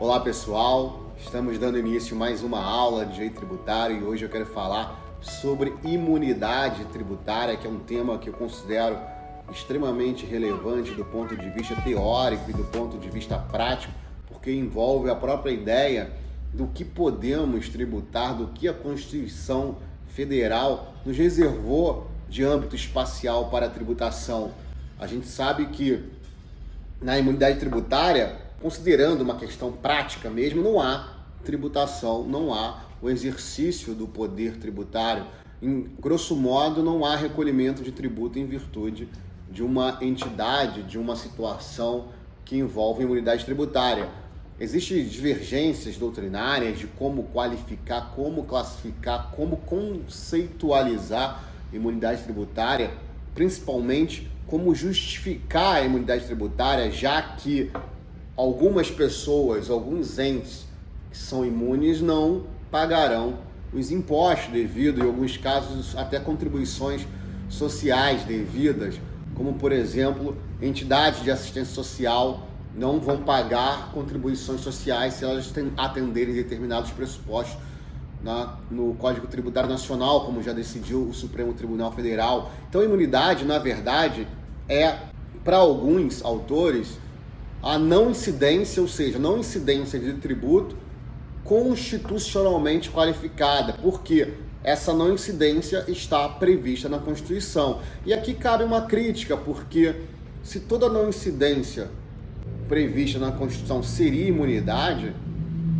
Olá pessoal, estamos dando início a mais uma aula de direito tributário e hoje eu quero falar sobre imunidade tributária, que é um tema que eu considero extremamente relevante do ponto de vista teórico e do ponto de vista prático, porque envolve a própria ideia do que podemos tributar, do que a Constituição Federal nos reservou de âmbito espacial para a tributação. A gente sabe que na imunidade tributária considerando uma questão prática mesmo, não há tributação, não há o exercício do poder tributário. Em grosso modo, não há recolhimento de tributo em virtude de uma entidade, de uma situação que envolve imunidade tributária. Existem divergências doutrinárias de como qualificar, como classificar, como conceitualizar imunidade tributária, principalmente como justificar a imunidade tributária, já que algumas pessoas, alguns entes que são imunes não pagarão os impostos devido, em alguns casos, até contribuições sociais devidas, como por exemplo, entidades de assistência social não vão pagar contribuições sociais se elas atenderem determinados pressupostos na, no Código Tributário Nacional, como já decidiu o Supremo Tribunal Federal. Então, a imunidade, na verdade, é, para alguns autores, a não incidência, ou seja, não incidência de tributo constitucionalmente qualificada, porque essa não incidência está prevista na Constituição. E aqui cabe uma crítica, porque se toda não incidência prevista na Constituição seria imunidade,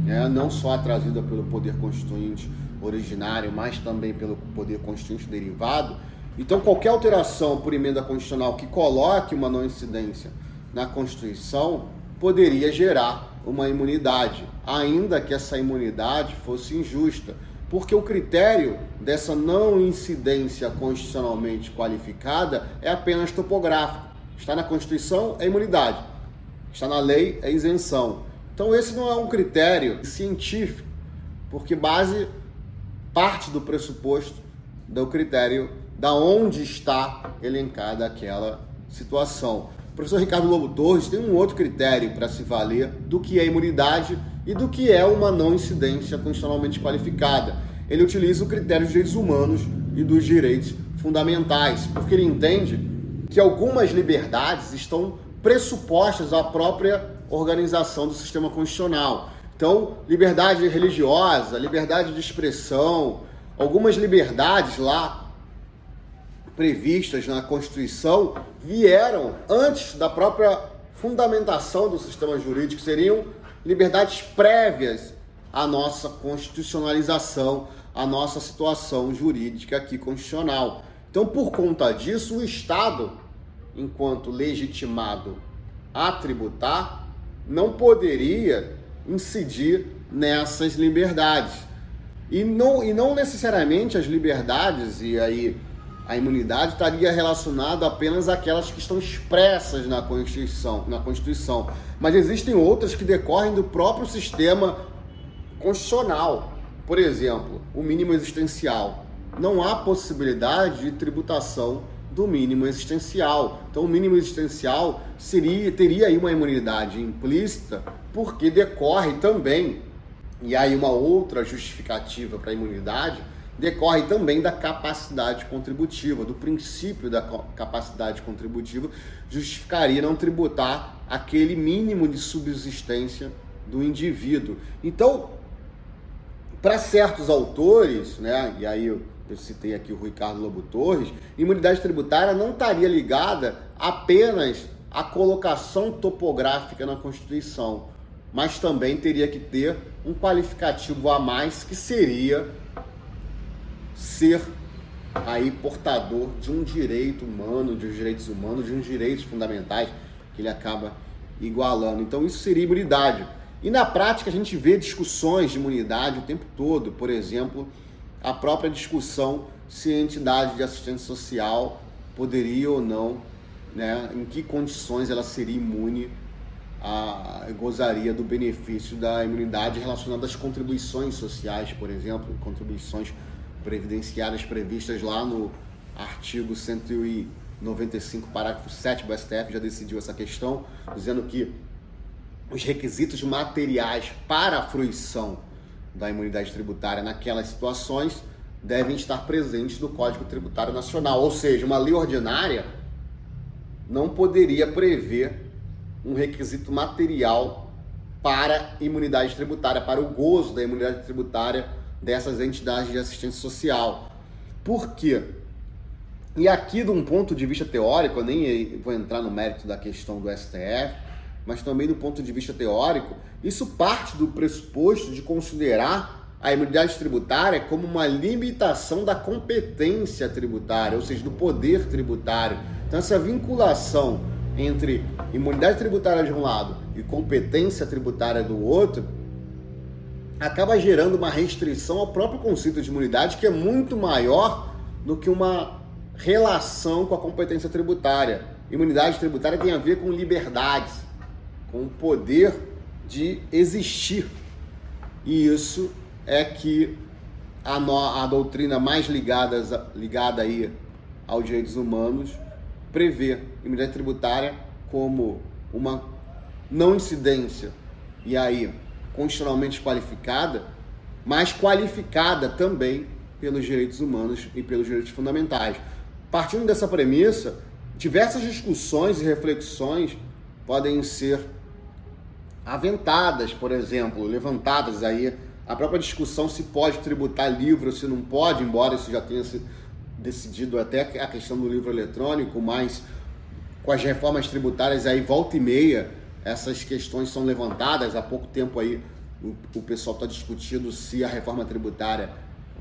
né, não só trazida pelo poder constituinte originário, mas também pelo poder constituinte derivado, então qualquer alteração por emenda constitucional que coloque uma não incidência na Constituição poderia gerar uma imunidade, ainda que essa imunidade fosse injusta, porque o critério dessa não incidência constitucionalmente qualificada é apenas topográfico. Está na Constituição, é imunidade. Está na lei, é isenção. Então esse não é um critério científico, porque base parte do pressuposto do critério da onde está elencada aquela situação professor Ricardo Lobo Torres tem um outro critério para se valer do que é imunidade e do que é uma não incidência constitucionalmente qualificada. Ele utiliza o critério dos direitos humanos e dos direitos fundamentais, porque ele entende que algumas liberdades estão pressupostas à própria organização do sistema constitucional. Então, liberdade religiosa, liberdade de expressão, algumas liberdades lá previstas na Constituição vieram antes da própria fundamentação do sistema jurídico, seriam liberdades prévias à nossa constitucionalização, à nossa situação jurídica aqui constitucional. Então, por conta disso, o Estado, enquanto legitimado a tributar, não poderia incidir nessas liberdades. E não, e não necessariamente as liberdades, e aí a imunidade estaria relacionada apenas àquelas que estão expressas na Constituição, na Constituição. Mas existem outras que decorrem do próprio sistema constitucional. Por exemplo, o mínimo existencial. Não há possibilidade de tributação do mínimo existencial. Então, o mínimo existencial seria, teria aí uma imunidade implícita, porque decorre também, e aí uma outra justificativa para a imunidade, decorre também da capacidade contributiva, do princípio da capacidade contributiva, justificaria não tributar aquele mínimo de subsistência do indivíduo. Então, para certos autores, né, e aí eu, eu citei aqui o Ricardo Lobo Torres, imunidade tributária não estaria ligada apenas à colocação topográfica na Constituição, mas também teria que ter um qualificativo a mais que seria ser aí portador de um direito humano, de direitos humanos, de uns direitos fundamentais que ele acaba igualando. Então isso seria imunidade. E na prática a gente vê discussões de imunidade o tempo todo, por exemplo, a própria discussão se a entidade de assistência social poderia ou não, né, em que condições ela seria imune a, gozaria do benefício da imunidade relacionada às contribuições sociais, por exemplo, contribuições previdenciárias previstas lá no artigo 195, parágrafo 7 do STF já decidiu essa questão, dizendo que os requisitos materiais para a fruição da imunidade tributária naquelas situações devem estar presentes no Código Tributário Nacional. Ou seja, uma lei ordinária não poderia prever um requisito material para imunidade tributária, para o gozo da imunidade tributária dessas entidades de assistência social. Por quê? E aqui, de um ponto de vista teórico, eu nem vou entrar no mérito da questão do STF, mas também do ponto de vista teórico, isso parte do pressuposto de considerar a imunidade tributária como uma limitação da competência tributária, ou seja, do poder tributário. Então, essa vinculação entre imunidade tributária de um lado e competência tributária do outro acaba gerando uma restrição ao próprio conceito de imunidade que é muito maior do que uma relação com a competência tributária. Imunidade tributária tem a ver com liberdades, com o poder de existir. E isso é que a, no, a doutrina mais ligada, ligada aí aos direitos humanos prevê imunidade tributária como uma não incidência e aí constitucionalmente qualificada, mas qualificada também pelos direitos humanos e pelos direitos fundamentais. Partindo dessa premissa, diversas discussões e reflexões podem ser aventadas, por exemplo, levantadas aí a própria discussão se pode tributar livro, se não pode, embora isso já tenha sido decidido até a questão do livro eletrônico, mas com as reformas tributárias aí volta e meia essas questões são levantadas. Há pouco tempo aí o, o pessoal está discutindo se a reforma tributária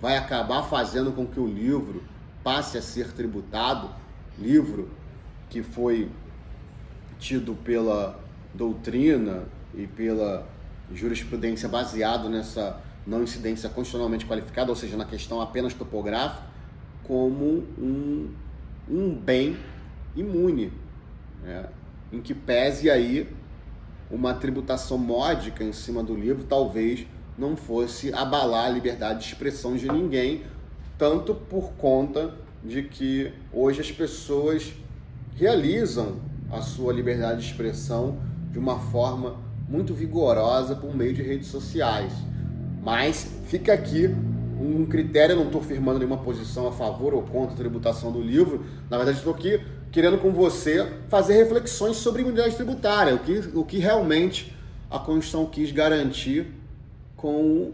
vai acabar fazendo com que o livro passe a ser tributado, livro que foi tido pela doutrina e pela jurisprudência baseado nessa não incidência constitucionalmente qualificada, ou seja, na questão apenas topográfica, como um, um bem imune, né? em que pese aí uma tributação módica em cima do livro talvez não fosse abalar a liberdade de expressão de ninguém, tanto por conta de que hoje as pessoas realizam a sua liberdade de expressão de uma forma muito vigorosa por meio de redes sociais. Mas fica aqui um critério, eu não estou firmando nenhuma posição a favor ou contra a tributação do livro, na verdade estou aqui querendo com você fazer reflexões sobre imunidade tributária, o que, o que realmente a Constituição quis garantir com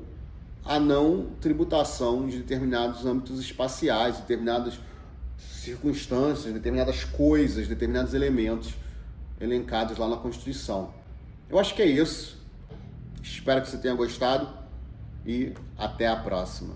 a não tributação de determinados âmbitos espaciais, determinadas circunstâncias, determinadas coisas, determinados elementos elencados lá na Constituição. Eu acho que é isso. Espero que você tenha gostado e até a próxima.